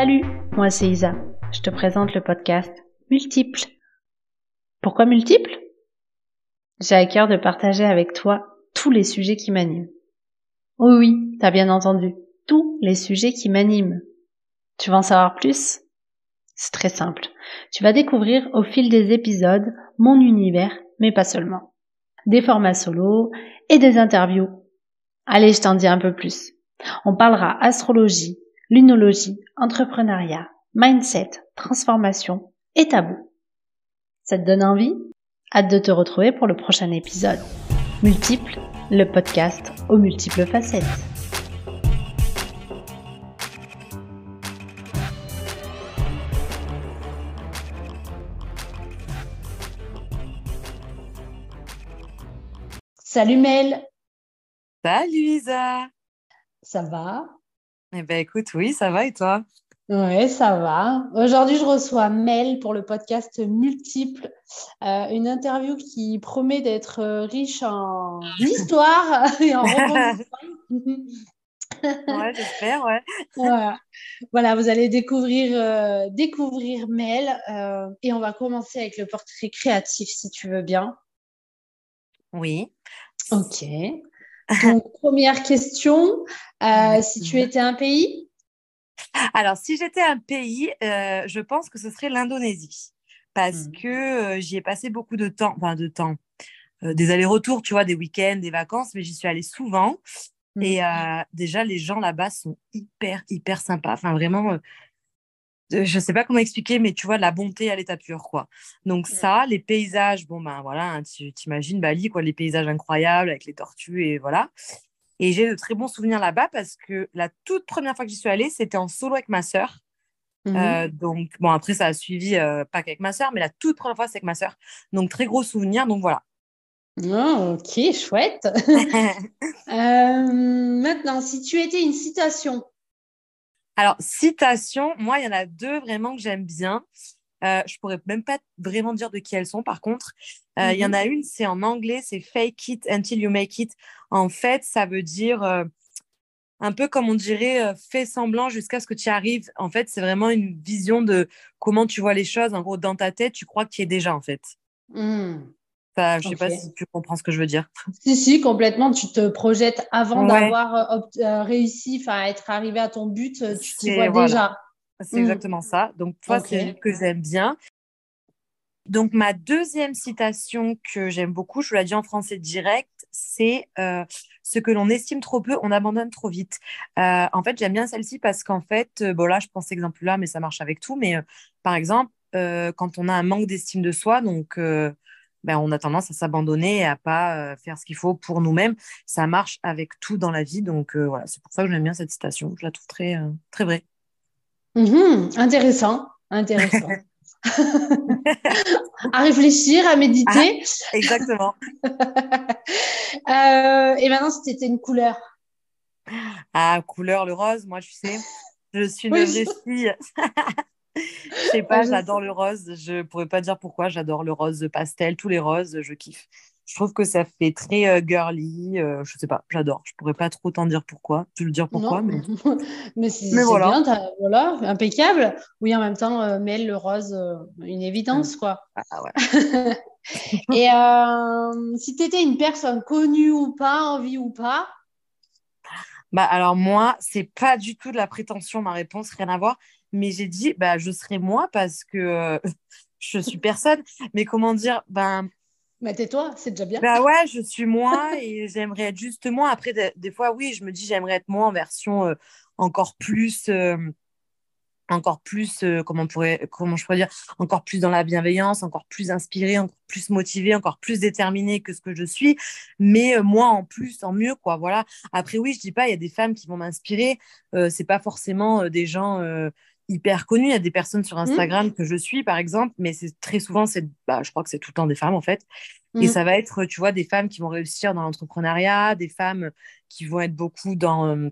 Salut, moi c'est Isa. Je te présente le podcast Multiple. Pourquoi multiple? J'ai à cœur de partager avec toi tous les sujets qui m'animent. Oui, oui, t'as bien entendu, tous les sujets qui m'animent. Tu veux en savoir plus? C'est très simple. Tu vas découvrir au fil des épisodes mon univers, mais pas seulement. Des formats solo et des interviews. Allez, je t'en dis un peu plus. On parlera astrologie, lunologie, entrepreneuriat, mindset, transformation et tabou. Ça te donne envie? Hâte de te retrouver pour le prochain épisode. Multiple, le podcast aux multiples facettes. Salut Mel Salut Isa Ça va? Eh ben écoute, oui, ça va et toi? Ouais, ça va. Aujourd'hui, je reçois Mel pour le podcast Multiple, euh, une interview qui promet d'être euh, riche en histoire et en Ouais, j'espère, ouais. voilà. voilà, vous allez découvrir, euh, découvrir Mel et on va commencer avec le portrait créatif si tu veux bien. Oui. Ok. Donc, première question, si tu étais un pays? Alors, si j'étais un pays, euh, je pense que ce serait l'Indonésie. Parce mmh. que euh, j'y ai passé beaucoup de temps, enfin de temps, euh, des allers-retours, tu vois, des week-ends, des vacances, mais j'y suis allée souvent. Mmh. Et déjà, les gens là-bas sont hyper, hyper sympas. Enfin, vraiment, je ne sais pas comment expliquer, mais tu vois, la bonté à l'état pur, quoi. Donc mmh. ça, les paysages, bon, ben voilà, hein, tu t'imagines Bali, quoi, les paysages incroyables avec les tortues et voilà. Et j'ai de très bons souvenirs là-bas parce que la toute première fois que j'y suis allée, c'était en solo avec ma sœur. Mmh euh, donc, bon, après, ça a suivi, euh, pas qu'avec ma sœur, mais la toute première fois, c'est avec ma sœur. Donc, très gros souvenirs. Donc, voilà. Oh, ok, chouette. Euh, maintenant, si tu étais une citation. Alors, citation, moi, il y en a deux vraiment que j'aime bien. Euh, je pourrais même pas vraiment dire de qui elles sont, par contre. Il y en mmh a une, c'est en anglais, c'est fake it until you make it. En fait, ça veut dire euh, un peu comme on dirait euh, fais semblant jusqu'à ce que tu y arrives. En fait, c'est vraiment une vision de comment tu vois les choses. En gros, dans ta tête, tu crois que tu y es déjà, en fait. Je ne sais pas si tu comprends ce que je veux dire. Si, si, complètement. Tu te projettes avant d'avoir euh, réussi, à être arrivé à ton but, tu t'y vois déjà. C'est mmh. exactement ça. Donc, toi, c'est c'est que j'aime bien. Donc, ma deuxième citation que j'aime beaucoup, je vous l'ai dit en français direct, c'est euh, ce que l'on estime trop peu, on abandonne trop vite. Euh, en fait, j'aime bien celle-ci parce qu'en fait, euh, bon là, je pense exemple-là, mais ça marche avec tout. Mais par exemple, quand on a un manque d'estime de soi, donc ben, on a tendance à s'abandonner et à pas faire ce qu'il faut pour nous-mêmes. Ça marche avec tout dans la vie. Donc voilà, c'est pour ça que j'aime bien cette citation. Je la trouve très, très vraie. Mmh intéressant, intéressant. à réfléchir, à méditer. Ah, exactement. Euh, et maintenant, si tu une couleur Ah, couleur, le rose, moi, tu sais, je suis une vraie fille. Je sais pas, j'adore le rose. Je pourrais pas dire pourquoi. J'adore le rose pastel, tous les roses, je kiffe je trouve que ça fait très euh, girly. Euh, je sais pas, j'adore. Je pourrais pas trop t'en dire pourquoi. Tu le dire pourquoi, mais. mais c'est voilà. bien, voilà, impeccable. Oui, en même temps, euh, Mel, le rose, une évidence, quoi. Ah ouais. Et si tu étais une personne connue ou pas, en vie ou pas? Bah alors moi, c'est pas du tout de la prétention, ma réponse, rien à voir. Mais j'ai dit, bah je serai moi parce que je suis personne. Mais comment dire, ben mais tais-toi, c'est déjà bien. Bah ouais, je suis moi et j'aimerais être juste moi. Après, des, fois, oui, je me dis j'aimerais être moi en version euh, encore plus, euh, encore plus, euh, comment, pourrait, comment je pourrais dire, encore plus dans la bienveillance, encore plus inspirée, encore plus motivée, encore plus déterminée que ce que je suis. Mais moi en plus, en mieux, quoi. Voilà. Après, oui, je dis pas, il y a des femmes qui vont m'inspirer. c'est pas forcément des gens hyper connues. Il y a des personnes sur mmh. Instagram que je suis, par exemple, mais c'est très souvent, c'est, bah, je crois que c'est tout le temps des femmes, en fait. Et mmh. ça va être, tu vois, des femmes qui vont réussir dans l'entrepreneuriat, des femmes qui vont être beaucoup dans, euh,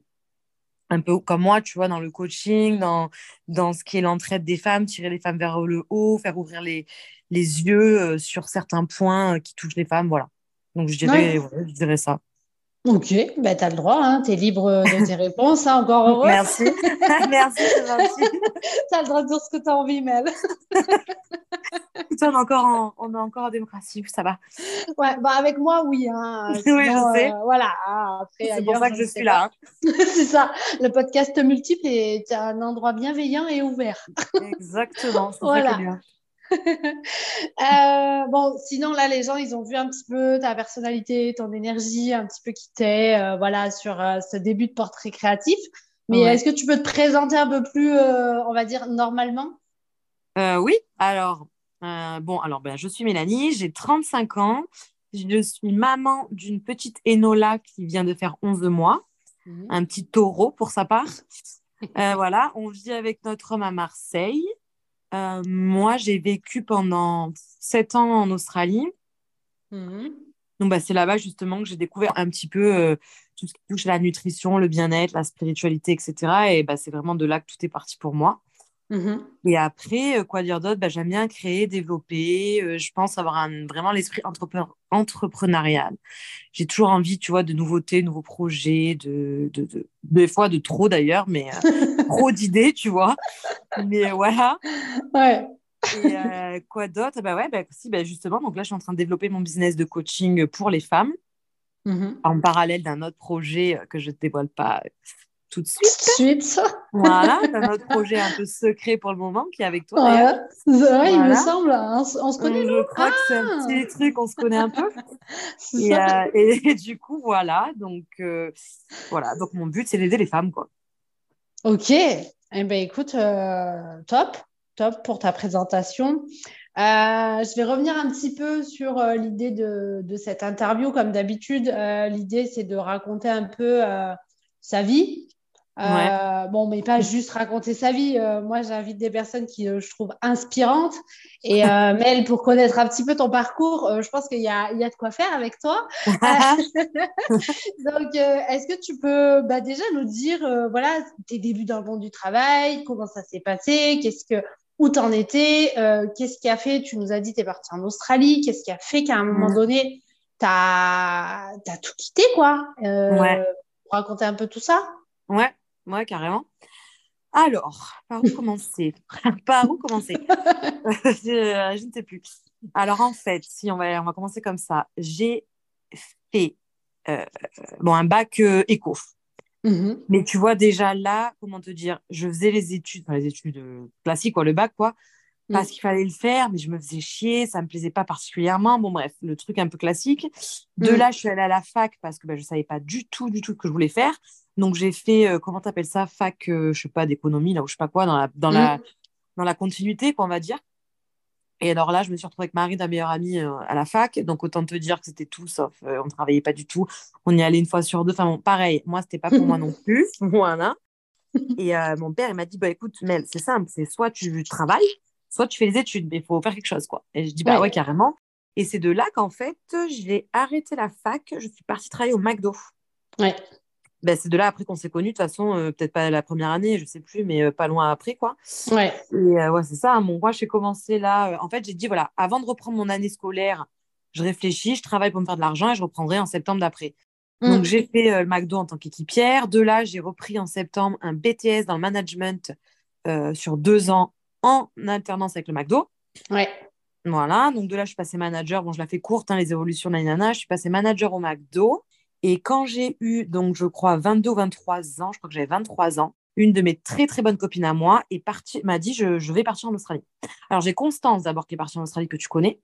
un peu comme moi, tu vois, dans le coaching, dans, dans ce qui est l'entraide des femmes, tirer les femmes vers le haut, faire ouvrir les, les yeux euh, sur certains points euh, qui touchent les femmes, voilà. Donc, je dirais, je dirais ça. Ok, bah, tu as le droit, hein, tu es libre de tes réponses, hein, encore heureux. Merci, merci, c'est gentil. tu as le droit de dire ce que tu as envie, Mel. on, est encore en, on est encore en démocratie, ça va. Ouais, bah avec moi, oui. Hein. oui, je sais. Euh, voilà. Hein, c'est pour ça que je, suis là. C'est ça. Le podcast multiple est un endroit bienveillant et ouvert. Exactement. voilà. Ça bien. Euh, bon, sinon là, les gens, ils ont vu un petit peu ta personnalité, ton énergie, un petit peu qui t'es, euh, voilà, sur euh, ce début de portrait créatif. Mais est-ce que tu peux te présenter un peu plus, on va dire, normalement? Oui. Alors, bon, alors, ben, je suis Mélanie, j'ai 35 ans. Je suis maman d'une petite Enola qui vient de faire 11 mois, mmh. un petit taureau pour sa part. voilà, on vit avec notre homme à Marseille. Euh, moi, j'ai vécu pendant sept ans en Australie. Mhm. Donc, bah, c'est là-bas justement que j'ai découvert un petit peu euh, tout ce qui touche à la nutrition, le bien-être, la spiritualité, etc. Et bah, c'est vraiment de là que tout est parti pour moi. Mhm. Et après, euh, quoi dire d'autre? Bah, J'aime bien créer, développer. Euh, je pense avoir un, vraiment l'esprit entrepreneurial. J'ai toujours envie, tu vois, de nouveautés, nouveaux projets, de, de, de des fois de trop d'ailleurs, mais euh, trop d'idées, tu vois? Mais voilà. Ouais. Et quoi d'autre? Bah ouais, bah, si, bah, justement, donc là, je suis en train de développer mon business de coaching pour les femmes. Mhm. En parallèle d'un autre projet que je ne dévoile pas tout de suite. suite. Voilà, as notre projet un peu secret pour le moment qui est avec toi. Ouais, il me semble. On, se connaît. Je crois que c'est un petit ah. truc, on se connaît un peu. et, euh, et, du coup, voilà. Donc, euh, voilà. Donc, mon but, c'est d'aider les femmes, quoi. Ok. Eh ben, écoute, euh, top. Top pour ta présentation. je vais revenir un petit peu sur l'idée de, de, cette interview. Comme d'habitude, l'idée, c'est de raconter un peu sa vie, euh, bon, mais pas juste raconter sa vie. Euh, moi, j'invite des personnes qui euh, je trouve inspirantes. Et Mel, pour connaître un petit peu ton parcours, je pense qu'il y, y a, de quoi faire avec toi. Donc, est-ce que tu peux bah, déjà nous dire, voilà, tes débuts dans le monde du travail, comment ça s'est passé, qu'est-ce que, où t'en étais, qu'est-ce qui a fait, tu nous as dit, tu es parti en Australie, qu'est-ce qui a fait qu'à un moment donné, tu as, tout quitté, quoi. ouais. Pour raconter un peu tout ça. Ouais. Ouais, carrément. Alors, par où commencer? Par où commencer? Je, ne sais plus. Alors, en fait, si on va, on va commencer comme ça, j'ai fait euh, bon, un bac euh, éco. Mm-hmm. Mais tu vois, déjà là, comment te dire, je faisais les études, les études euh, classiques, quoi, le bac, quoi, parce mm. qu'il fallait le faire, mais je me faisais chier, ça me plaisait pas particulièrement. Bon, bref, le truc un peu classique. De mm. là, je suis allée à la fac parce que ben, je savais pas du tout, du tout ce que je voulais faire. Donc, j'ai fait, comment euh, comment t'appelles ça, fac, euh, je sais pas, d'économie, là, ou je sais pas quoi, dans la, dans, la, mm. dans la continuité, quoi, on va dire. Et alors là, je me suis retrouvée avec Marie, ta meilleure amie, euh, à la fac. Donc, autant te dire que c'était tout sauf, on ne travaillait pas du tout. On y allait une fois sur deux. Enfin, bon, pareil, moi, c'était pas pour moi non plus. Voilà. Et mon père, il m'a dit, bah écoute, Mel, c'est simple, c'est soit tu travailles, soit tu fais les études, mais il faut faire quelque chose, quoi. Et je dis, bah ouais, carrément. Et c'est de là qu'en fait, j'ai arrêté la fac, je suis partie travailler au McDo. Ouais. Ben, c'est de là après qu'on s'est connus. De toute façon, euh, peut-être pas la première année, je sais plus, mais euh, pas loin après, quoi. Ouais. Et euh, ouais, c'est ça. Mon, moi, j'ai commencé là. en fait, j'ai dit, voilà, avant de reprendre mon année scolaire, je réfléchis, je travaille pour me faire de l'argent et je reprendrai en septembre d'après. Mm. Donc, j'ai fait le McDo en tant qu'équipière. De là, j'ai repris en septembre un BTS dans le management sur deux ans en alternance avec le McDo. Ouais. Voilà. Donc, de là, je suis passée manager. Bon, je la fais courte, hein, les évolutions de la Je suis passée manager au McDo. Et quand j'ai eu, donc, je crois, 22 ou 23 ans, je crois que j'avais 23 ans, une de mes très, très bonnes copines à moi est partie, m'a dit, je, je, vais partir en Australie. Alors, j'ai Constance, d'abord, qui est partie en Australie, que tu connais.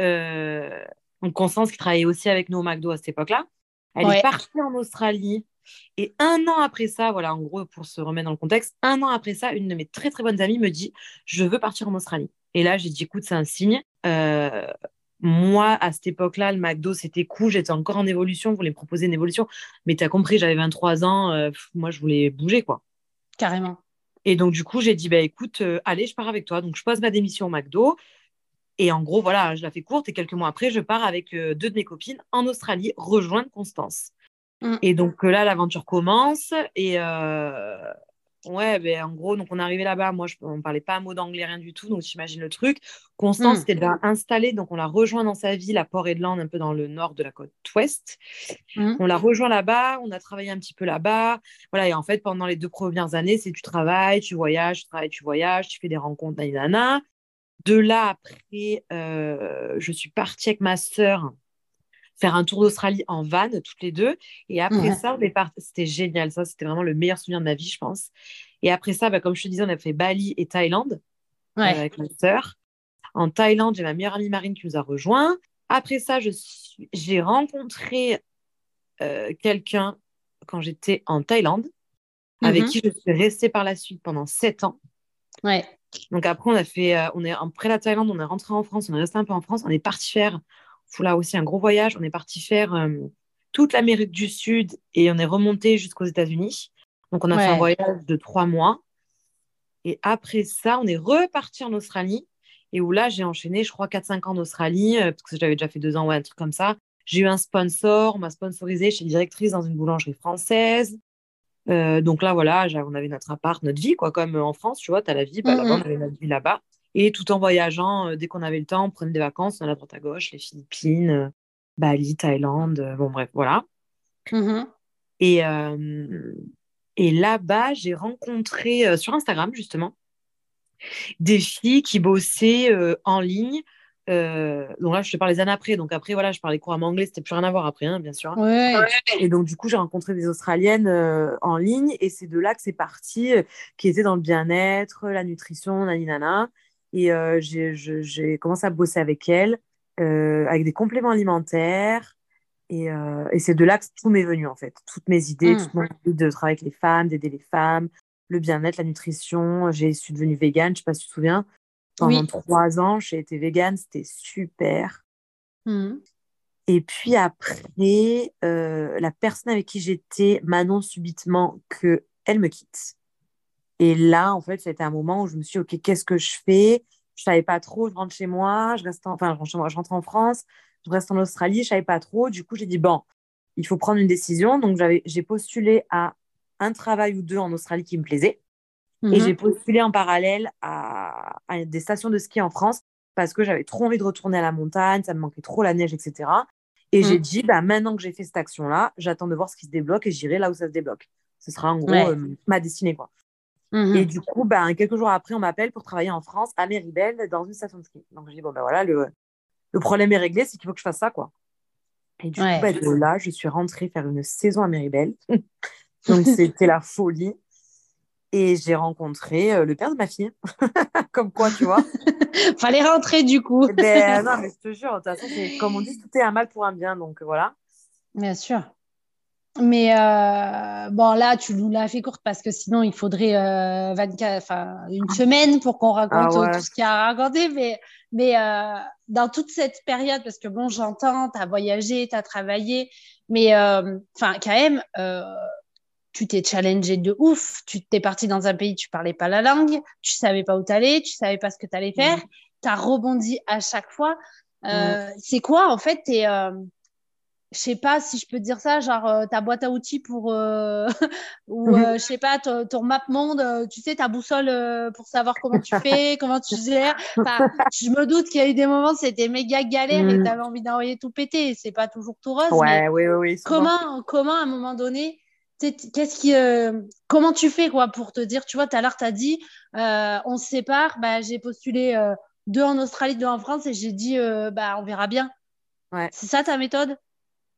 Euh, donc, Constance, qui travaillait aussi avec nous au McDo à cette époque-là. Elle est partie en Australie. Et un an après ça, voilà, en gros, pour se remettre dans le contexte, un an après ça, une de mes très, très bonnes amies me dit, je veux partir en Australie. Et là, j'ai dit, écoute, c'est un signe. Euh, moi, à cette époque-là, le McDo, c'était cool. J'étais encore en évolution. Je voulais me proposer une évolution. Mais tu as compris, j'avais 23 ans. Euh, moi, je voulais bouger, quoi. Carrément. Et donc, du coup, j'ai dit, bah, écoute, euh, allez, je pars avec toi. Donc, je pose ma démission au McDo. Et en gros, voilà, je la fais courte. Et quelques mois après, je pars avec deux de mes copines en Australie rejoindre Constance. Mm. Et donc, là, l'aventure commence. Et, Ouais, ben, en gros, donc on est arrivé là-bas. Moi, je, on parlait pas un mot d'anglais, rien du tout. Donc, j'imagine le truc. Constance Mm. était déjà installée. Donc, on l'a rejoint dans sa ville à Port-Edland, un peu dans le nord de la côte ouest. Mm. On l'a rejoint là-bas. On a travaillé un petit peu là-bas. Voilà. Et en fait, pendant les deux premières années, c'est tu travailles, tu voyages, tu travailles, tu voyages, tu fais des rencontres, nanana. De là, après, euh, je suis partie avec ma sœur faire un tour d'Australie en van, toutes les deux. Et après Ouais. ça, on est parti. C'était génial. Ça, c'était vraiment le meilleur souvenir de ma vie, je pense. Et après ça, bah, comme je te disais, on a fait Bali et Thaïlande euh, avec ma sœur. En Thaïlande, j'ai ma meilleure amie Marine qui nous a rejoints. Après ça, je suis... j'ai rencontré euh, quelqu'un quand j'étais en Thaïlande, avec Mhm. qui je suis restée par la suite pendant sept ans. Ouais. Donc après, on a fait, euh, on est après la Thaïlande, on est rentré en France, on est resté un peu en France, on est parti faire, là aussi un gros voyage, on est parti faire euh, toute l'Amérique du Sud et on est remonté jusqu'aux États-Unis. Donc on a fait un voyage de trois mois. Et après ça, on est reparti en Australie et où là, j'ai enchaîné, je crois, 4-5 ans en Australie, euh, parce que j'avais déjà fait deux ans, ouais, un truc comme ça. J'ai eu un sponsor, on m'a sponsorisé, je suis directrice dans une boulangerie française. Euh, donc là, voilà, on avait notre appart, notre vie, quoi, comme en France, tu vois, tu as la vie, bah, là-bas, on Mhm. avait notre vie là-bas. Et tout en voyageant, euh, dès qu'on avait le temps, on prenait des vacances, à droite à gauche, les Philippines, euh, Bali, Thaïlande, euh, bon, bref, voilà. Mhm. Et, euh, et là-bas, j'ai rencontré euh, sur Instagram, justement, des filles qui bossaient euh, en ligne. Euh, donc là, je te parle des années après. Donc après, voilà, je parlais couramment anglais, c'était plus rien à voir après, hein, bien sûr. Ouais. Et donc, du coup, j'ai rencontré des Australiennes euh, en ligne et c'est de là que c'est parti, euh, qui étaient dans le bien-être, la nutrition, naninana. Et euh, j'ai commencé à bosser avec elles, euh, avec des compléments alimentaires. Et, euh, et c'est de là que tout m'est venu, en fait. Toutes mes idées, Mm. toute mon envie de travailler avec les femmes, d'aider les femmes, le bien-être, la nutrition. J'ai je suis devenue végane, je sais pas si tu te souviens. Pendant Oui. trois ans, j'ai été végane, c'était super. Mhm. Et puis après, la personne avec qui j'étais m'annonce subitement qu'elle me quitte. Et là, en fait, c'était un moment où je me suis dit, OK, qu'est-ce que je fais? Je savais pas trop, je rentre chez moi, je reste en... enfin, je rentre chez moi, je rentre en France, je reste en Australie, je savais pas trop. Du coup, j'ai dit, bon, il faut prendre une décision. Donc, j'ai postulé à un travail ou deux en Australie qui me plaisait. Et Mhm. j'ai postulé en parallèle à, à des stations de ski en France parce que j'avais trop envie de retourner à la montagne, ça me manquait trop la neige, etc. Et j'ai Mm. dit, bah, maintenant que j'ai fait cette action-là, j'attends de voir ce qui se débloque et j'irai là où ça se débloque. Ce sera en gros Ouais. euh, ma destinée. Quoi. Mhm. Et du coup, bah, quelques jours après, on m'appelle pour travailler en France, à Méribel, dans une station de ski. Donc je dis, bon, ben voilà, le, le problème est réglé, c'est qu'il faut que je fasse ça. quoi. Et du Ouais. coup, de là, je suis rentrée faire une saison à Méribel. Donc c'était la folie. Et j'ai rencontré euh, le père de ma fille. Comme quoi, tu vois. Fallait rentrer du coup. Eh ben, non, mais je te jure, de toute façon, comme on dit, tout est un mal pour un bien. Donc voilà. Bien sûr. Mais euh, bon, là, tu nous l'as fait courte parce que sinon, il faudrait euh, 24, enfin, une semaine pour qu'on raconte Ah ouais. tout ce qu'il y a à raconter. Mais, mais euh, dans toute cette période, parce que bon, j'entends, tu as voyagé, tu as travaillé, mais euh, enfin, quand même, euh, tu t'es challengé de ouf. Tu t'es parti dans un pays, tu parlais pas la langue, tu savais pas où t'allais, tu savais pas ce que t'allais faire. Tu as rebondi à chaque fois. Euh, C'est quoi, en fait, t'es, euh, je sais pas si je peux dire ça, genre euh, ta boîte à outils pour euh, ou Mhm. euh, je sais pas ton, ton map monde, tu sais ta boussole pour savoir comment tu fais, comment tu gères. Enfin, je me doute qu'il y a eu des moments c'était méga galère et Mhm. t'avais envie d'envoyer tout péter. C'est pas toujours tout rose, mais oui, oui, oui. comment comment à un moment donné tu qu'est-ce qui euh, comment tu fais quoi pour te dire tu vois tout à l'heure t'as dit euh, on se sépare bah j'ai postulé euh, deux en Australie deux en France et j'ai dit bah on verra bien Ouais. c'est ça ta méthode?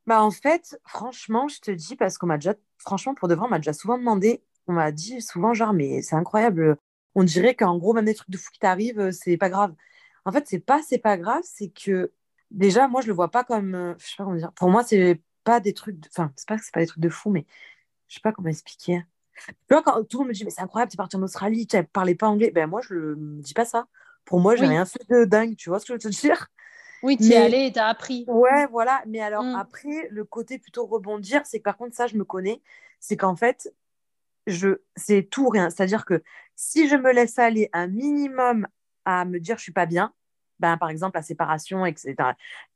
Bah, en fait, franchement, je te dis, parce qu'on m'a déjà, franchement, pour de vrai, on m'a déjà souvent demandé, on m'a dit souvent, genre, mais c'est incroyable, on dirait qu'en gros, même des trucs de fou qui t'arrivent, euh, c'est pas grave. En fait, c'est pas, c'est pas grave, c'est que déjà, moi, je le vois pas comme, euh, je sais pas comment dire, pour moi, c'est pas des trucs, de- enfin, c'est pas que c'est pas des trucs de fou, mais je sais pas comment expliquer. Tu vois, quand tout le monde me dit, mais c'est incroyable, t'es parti en Australie, tu parlais pas anglais, ben moi, je me dis pas ça. Pour moi, j'ai Oui. rien fait de dingue, tu vois ce que je veux te dire? Oui tu es allé et t'as appris Ouais, voilà. Mais alors, Mm. après, le côté plutôt rebondir, c'est que par contre, ça, je me connais. C'est qu'en fait, je, c'est tout ou rien. C'est-à-dire que si je me laisse aller un minimum à me dire je suis pas bien, ben, par exemple, la séparation, etc.,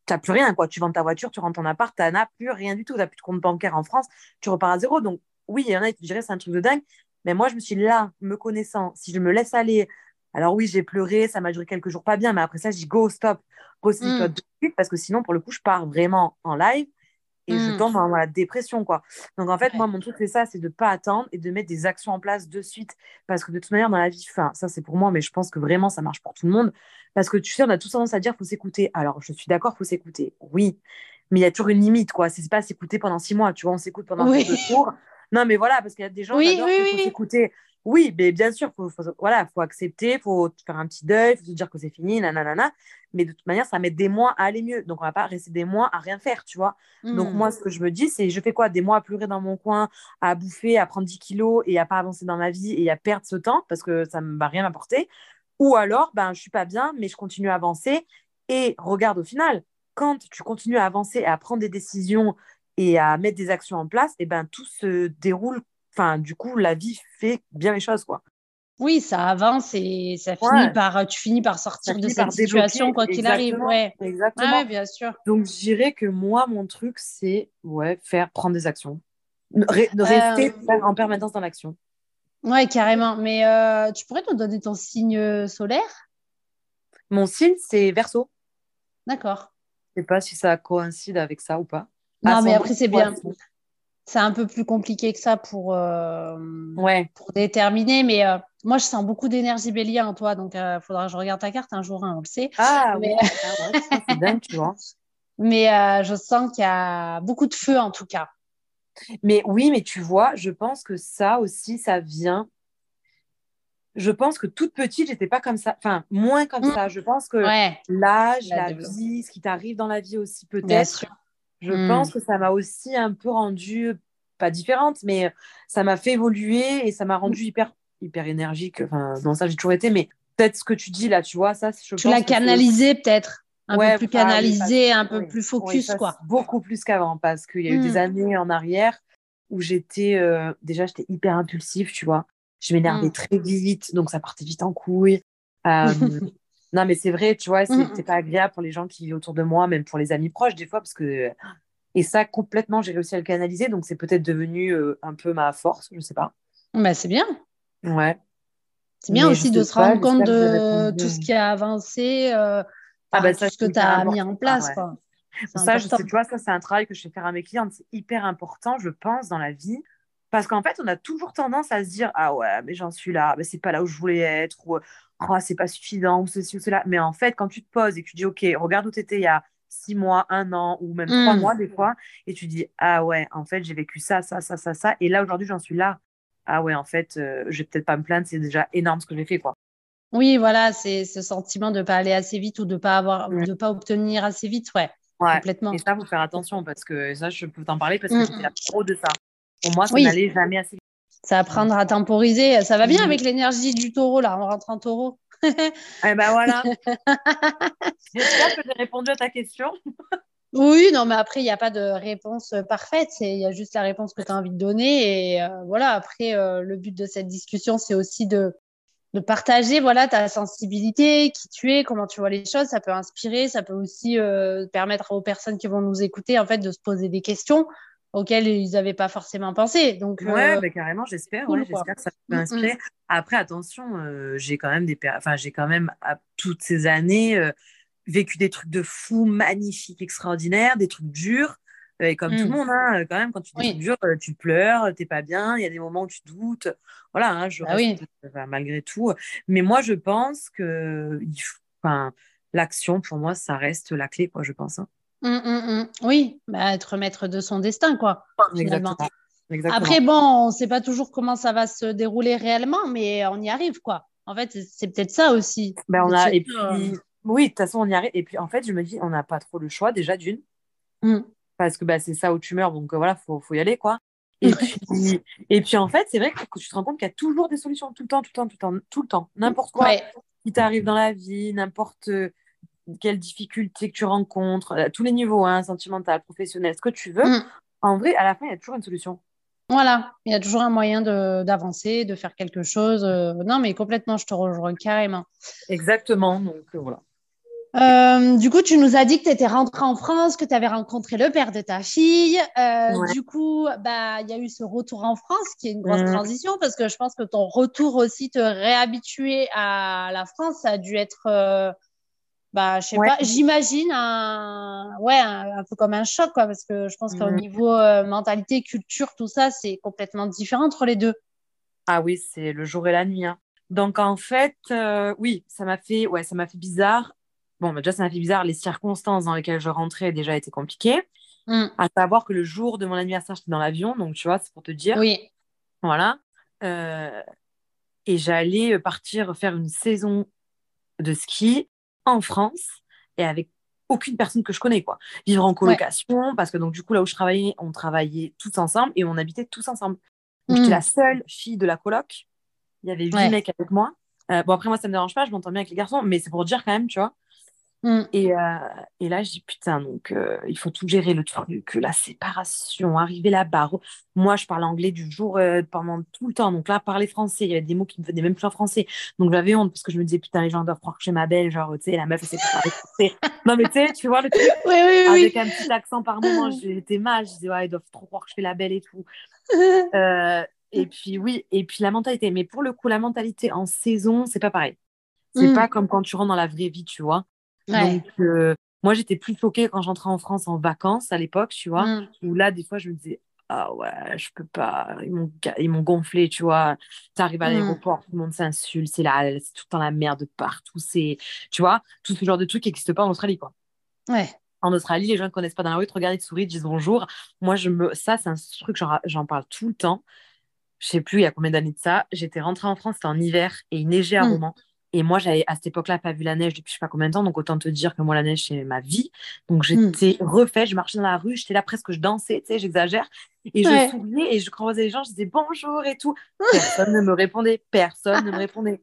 tu n'as plus rien, quoi. Tu vends ta voiture, tu rentres en appart, tu n'as plus rien du tout. Tu n'as plus de compte bancaire en France, tu repars à zéro. Donc, oui, il y en a qui te diraient c'est un truc de dingue. Mais moi, je me suis là, me connaissant, si je me laisse aller, alors oui, j'ai pleuré, ça m'a duré quelques jours pas bien, mais après ça, je dis go, stop, recycle Mm. de suite, parce que sinon, pour le coup, je pars vraiment en live et je Mm. tombe dans la dépression, quoi. Donc, en fait, Ouais. moi, mon truc, c'est ça, c'est de pas attendre et de mettre des actions en place de suite. Parce que de toute manière, dans la vie, enfin, ça, c'est pour moi, mais je pense que vraiment, ça marche pour tout le monde. Parce que tu sais, on a tous tendance à dire, faut s'écouter. Alors, je suis d'accord, faut s'écouter. Oui. Mais il y a toujours une limite, quoi. C'est pas s'écouter pendant six mois, tu vois, on s'écoute pendant Oui. deux jours. Non, mais voilà, parce qu'il y a des gens Oui, qui adorent oui, qu'il faut s'écouter. Oui, mais bien sûr, faut, faut, voilà, faut accepter, faut faire un petit deuil, faut se dire que c'est fini, nanana. Mais de toute manière, ça met des mois à aller mieux. Donc, on va pas rester des mois à rien faire, tu vois. Donc, Mm. moi, ce que je me dis, c'est je fais quoi? Des mois à pleurer dans mon coin, à bouffer, à prendre 10 kilos et à pas avancer dans ma vie et à perdre ce temps parce que ça ne va rien m'apporter. Ou alors, ben, je suis pas bien, mais je continue à avancer. Et regarde, au final, quand tu continues à avancer et à prendre des décisions et à mettre des actions en place, et ben, tout se déroule. Enfin, du coup, la vie fait bien les choses, quoi. Oui, ça avance et ça finit par, tu finis par sortir de cette situation quoi qu'il arrive. Exactement. Ouais. Exactement. Ouais, bien sûr. Donc, je dirais que moi, mon truc, c'est ouais, faire prendre des actions. Ré- Euh, rester en permanence dans l'action. Ouais, carrément. Mais euh, tu pourrais nous donner ton signe euh, solaire? Mon signe, c'est verso. D'accord. Je sais pas si ça coïncide avec ça ou pas. Non, mais Ascendant après, c'est bien. C'est un peu plus compliqué que ça pour, euh, Ouais. pour déterminer. Mais euh, moi, je sens beaucoup d'énergie bélier en toi. Donc, il faudra que je regarde ta carte un jour, hein, on le sait. Ah Mais- oui. Ah ouais, c'est dingue, tu vois. Mais euh, je sens qu'il y a beaucoup de feu en tout cas. Mais oui, mais tu vois, je pense que ça aussi, ça vient. Je pense que toute petite, j'étais pas comme ça. Enfin, moins comme Mm. ça. Je pense que Ouais, l'âge, La la vie, ce qui t'arrive dans la vie aussi, bien peut-être. Je Mm. pense que ça m'a aussi un peu rendue, pas différente, mais ça m'a fait évoluer et ça m'a rendue hyper, hyper énergique. Enfin, non, ça, j'ai toujours été, mais peut-être ce que tu dis là, tu vois, ça, je Tu l'as canalisé peut-être. Un Ouais, peu plus ah oui, canalisé, parce- un peu oui, plus oui, focus, quoi. Beaucoup plus qu'avant, parce qu'il y a eu des Mm. années en arrière où j'étais, euh, déjà, j'étais hyper impulsive, tu vois. Je m'énervais Mm. très vite, donc ça partait vite en couille. Euh, non, mais c'est vrai, tu vois, Mm. c'était pas agréable pour les gens qui vivent autour de moi, même pour les amis proches, des fois, parce que. Et ça, complètement, j'ai réussi à le canaliser, donc c'est peut-être devenu euh, un peu ma force, je sais pas. Bah, c'est bien. Ouais. C'est bien Mais aussi de se pas, rendre compte de tout ce qui a avancé, euh, Ah, bah, tout ce que c'est tu as mis en place. Ouais. quoi. C'est Ça, je sais, tu vois, ça, c'est un travail que je fais faire à mes clientes. C'est hyper important, je pense, dans la vie. Parce qu'en fait, on a toujours tendance à se dire Ah ouais, mais j'en suis là, mais c'est pas là où je voulais être, ou oh, c'est pas suffisant, ou ceci ou cela. Mais en fait, quand tu te poses et que tu dis Ok, regarde où tu étais il y a six mois, un an, ou même trois Mm. mois, des fois, et tu dis Ah ouais, en fait, j'ai vécu ça, ça, ça, ça, ça. Et là, aujourd'hui, j'en suis là. Ah ouais, en fait, euh, je vais peut-être pas me plaindre, c'est déjà énorme ce que j'ai fait, quoi. Oui, voilà, c'est ce sentiment de ne pas aller assez vite ou de pas avoir, de pas obtenir assez vite, ouais, Ouais. complètement. Et ça, faut faire attention, parce que ça, je peux t'en parler, parce que Mm. j'étais la pro de ça. Pour moi, ça Oui. n'allait jamais assez vite. C'est apprendre à temporiser. Ça va bien Mm. avec l'énergie du taureau, là, on rentre en taureau. Eh ben voilà. J'espère que j'ai répondu à ta question. Oui, non, mais après, il n'y a pas de réponse euh, parfaite. Il y a juste la réponse que tu as envie de donner. Et euh, voilà, après, euh, le but de cette discussion, c'est aussi de, de partager voilà, ta sensibilité, qui tu es, comment tu vois les choses. Ça peut inspirer, ça peut aussi euh, permettre aux personnes qui vont nous écouter en fait, de se poser des questions auxquelles ils n'avaient pas forcément pensé. Donc, Ouais, euh, bah, carrément, j'espère. cool, ouais, j'espère que ça peut Mm, mm. inspirer. Après, attention, euh, j'ai quand même des, enfin, j'ai quand même à toutes ces années euh, vécu des trucs de fou, magnifiques, extraordinaires, des trucs durs. Euh, Et comme tout le Mm. monde, hein, quand même, quand tu dis Oui. euh, tu pleures, t'es pas bien, il y a des moments où tu doutes. Voilà, hein, je Bah reste enfin, malgré tout. Mais moi, je pense que enfin, l'action, pour moi, ça reste la clé, quoi, je pense. hein. Mm, mm, mm. Oui, bah, être maître de son destin, quoi, finalement. Exactement. Exactement. Après, bon, on ne sait pas toujours comment ça va se dérouler réellement, mais on y arrive, quoi. En fait, c'est- peut-être ça aussi. Ben, on a, et euh, oui, de toute façon, on y arrive. Et puis, en fait, je me dis, on n'a pas trop le choix, déjà, d'une, parce que bah, c'est ça où tu meurs, donc euh, voilà, faut, faut y aller, quoi. Et puis, et puis, en fait, c'est vrai que tu te rends compte qu'il y a toujours des solutions, tout le temps, tout le temps, tout le temps, tout le temps, n'importe quoi Ouais. qui t'arrive dans la vie, n'importe euh, quelle difficulté que tu rencontres, à tous les niveaux, hein, sentimental, professionnel, ce que tu veux, Mm. en vrai, à la fin, il y a toujours une solution. Voilà, il y a toujours un moyen d'avancer, de faire quelque chose. euh, Non, mais complètement, je te rejoins carrément. Exactement, donc euh, voilà. Euh, du coup, tu nous as dit que tu étais rentrée en France, que tu avais rencontré le père de ta fille. Euh, Du coup, bah, il y a eu ce retour en France qui est une grosse Mm. transition parce que je pense que ton retour aussi te réhabituer à la France, ça a dû être, euh, bah, je sais Ouais. pas, j'imagine un, ouais, un, un peu comme un choc, quoi, parce que je pense qu'au Mm. niveau euh, mentalité, culture, tout ça, c'est complètement différent entre les deux. Ah oui, c'est le jour et la nuit. hein. Donc en fait, euh, oui, ça m'a fait, ouais, ça m'a fait bizarre. Bon, bah, déjà, ça m'a fait bizarre. Les circonstances dans lesquelles je rentrais déjà étaient compliquées. Mm. À savoir que le jour de mon anniversaire, j'étais dans l'avion, donc tu vois, c'est pour te dire. Oui. Voilà. Euh, et j'allais partir faire une saison de ski en France et avec aucune personne que je connais, quoi. Vivre en colocation, parce que donc du coup, là où je travaillais, on travaillait tous ensemble et on habitait tous ensemble. Donc j'étais la seule fille de la coloc. Il y avait huit Ouais. mecs avec moi. Euh, bon, après, moi, ça me dérange pas, je m'entends bien avec les garçons, mais c'est pour dire quand même, tu vois. Mm. Et, euh, et là, je dis putain, donc euh, il faut tout gérer le truc, la séparation, arriver là-bas. Moi, je parle anglais du jour euh, pendant tout le temps. Donc là, parler français, il y avait des mots qui me venaient même plus en français. Donc j'avais honte parce que je me disais putain, les gens doivent croire que je suis ma belle, genre, tu sais, la meuf, elle sait pas parler français. Non, mais tu sais, tu vois le truc? Oui, oui, oui. avec un petit accent par moment, j'étais mal. Je disais, ouais, ils doivent trop croire que je fais la belle et tout. Et puis oui, et puis la mentalité. Mais pour le coup, la mentalité en saison, c'est pas pareil. C'est Mm. pas comme quand tu rentres dans la vraie vie, tu vois. Ouais. Donc, euh, moi, j'étais plus choquée quand j'entrais en France en vacances à l'époque, tu vois, Mm. où là, des fois, je me disais, ah ouais, je peux pas, ils m'ont, gonflé, tu vois. T'arrives à Mm. l'aéroport, tout le monde s'insulte, c'est là, c'est tout le temps la merde partout, c'est, tu vois, tout ce genre de trucs qui n'existe pas en Australie, quoi. Ouais. En Australie, les gens ne connaissent pas dans la rue, ils te regardent, ils te sourient, ils te disent bonjour. Moi, je me... ça, c'est un truc, j'en, parle tout le temps. Je sais plus il y a combien d'années de ça. J'étais rentrée en France, c'était en hiver, et il neigeait à Mm. Romans. Et moi, j'avais à cette époque-là pas vu la neige depuis je sais pas combien de temps, donc autant te dire que moi, la neige, c'est ma vie. Donc j'étais refait, je marchais dans la rue, j'étais là presque, je dansais, tu sais, j'exagère. Et je souriais et je croisais les gens, je disais bonjour et tout. Personne ne me répondait, personne ne me répondait.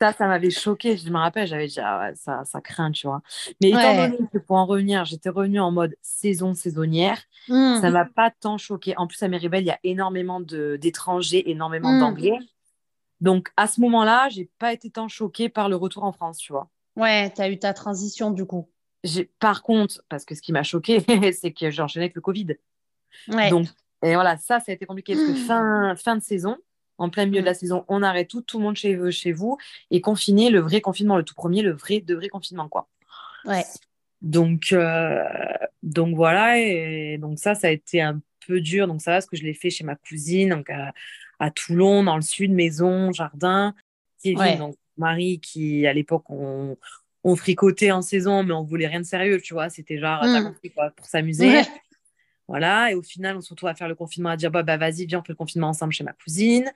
Ça, ça m'avait choqué. Je me rappelle, j'avais dit, ah ouais, ça, ça craint, tu vois. Mais étant Ouais. donné que pour en revenir, j'étais revenue en mode saison saisonnière, Mm. ça m'a pas tant choqué. En plus, à Méribel, il y a énormément d'étrangers, énormément Mm. d'anglais. Donc, à ce moment-là, j'ai pas été tant choquée par le retour en France, tu vois. Ouais, t'as eu ta transition du coup. Par contre, parce que ce qui m'a choqué, c'est que j'ai enchaîné avec le Covid. Ouais. Donc, et voilà, ça, ça a été compliqué parce que fin, fin de saison, en plein milieu de Mm. la saison, on arrête tout, tout le monde chez, chez vous, et confiné, le vrai confinement, le tout premier, le vrai, de vrai confinement, quoi. Ouais. Donc, euh, donc voilà, et donc ça, ça a été un peu dur. Donc ça va, parce que je l'ai fait chez ma cousine, donc à, à Toulon, dans le sud, maison, jardin. Kevin, Ouais. donc Marie, qui à l'époque, on, on fricotait en saison, mais on voulait rien de sérieux, tu vois. C'était genre, Mm. t'as compris, quoi, pour s'amuser. Ouais. Voilà, et au final, on se retrouve à faire le confinement, à dire, bah, bah vas-y, viens, on fait le confinement ensemble chez ma cousine.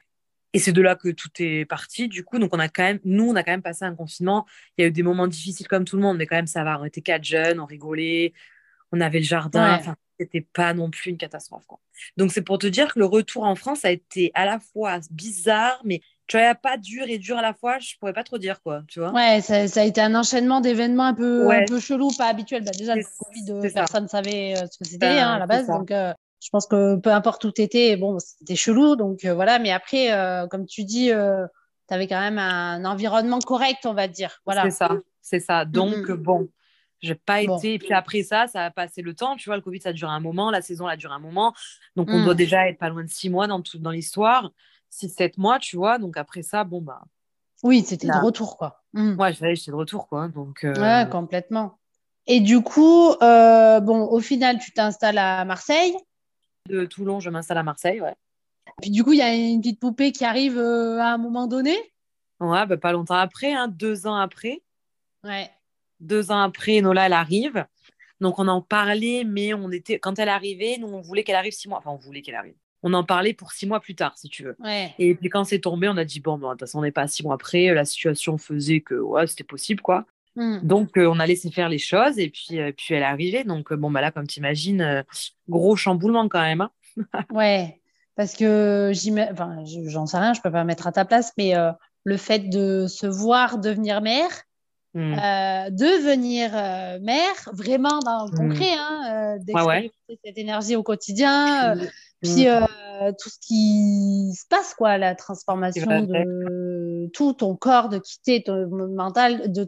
Et c'est de là que tout est parti, du coup. Donc, on a quand même, nous, on a quand même passé un confinement. Il y a eu des moments difficiles comme tout le monde, mais quand même, ça va. On était quatre jeunes, on rigolait, on avait le jardin. Ouais. Enfin, c'était pas non plus une catastrophe, quoi. Donc, c'est pour te dire que le retour en France a été à la fois bizarre, mais tu vois, pas dur et dur à la fois, je pourrais pas trop dire, quoi, tu vois. Ouais, ça, ça a été un enchaînement d'événements un peu, Ouais. un peu chelou, pas habituel. Bah, déjà, le C'est- Covid, euh, personne ne savait euh, ce que c'était Ben, hein, à la base. Donc, euh, je pense que peu importe où t'étais, bon, c'était chelou. Donc, euh, voilà. Mais après, euh, comme tu dis, tu avais quand même un environnement correct, on va dire. Voilà. C'est ça, c'est ça. Donc, Mhm. bon, j'ai pas Bon. été. Et puis après ça, ça a passé le temps. Tu vois, le Covid, ça a duré un moment. La saison, elle a duré un moment. Donc, on doit déjà être pas loin de six mois dans, tout, dans l'histoire. Six, sept mois, tu vois. Donc, après ça, bon, bah, Oui, c'était de retour, quoi. Mhm. ouais, j'étais de retour, quoi. Donc, euh, Ouais, complètement. Et du coup, euh, bon, au final, tu t'installes à Marseille. de Toulon, je m'installe à Marseille, ouais. Puis du coup, il y a une petite poupée qui arrive euh, à un moment donné. Ouais, bah, pas longtemps après, hein, deux ans après. Ouais. Deux ans après, Nola, elle arrive. Donc, on en parlait, mais on était, quand elle arrivait, nous, on voulait qu'elle arrive six mois. Enfin, on voulait qu'elle arrive. On en parlait pour six mois plus tard, si tu veux. Ouais. Et puis quand c'est tombé, on a dit, bon, de toute façon, on n'est pas six mois après, la situation faisait que ouais, c'était possible, quoi. Mhm. Donc, euh, on a laissé faire les choses, et puis, euh, puis elle est arrivée. Donc, euh, bon, bah, là, comme tu imagines, gros chamboulement quand même. hein. Ouais, parce que enfin, j'en sais rien, je peux pas me mettre à ta place, mais le fait de se voir devenir mère, Mm. euh, devenir euh, mère, vraiment dans le Mm. concret, hein, euh, d'expérimenter cette énergie au quotidien, Puis mm. tout ce qui se passe, quoi, la transformation de tout ton corps, de quitter ton mental, de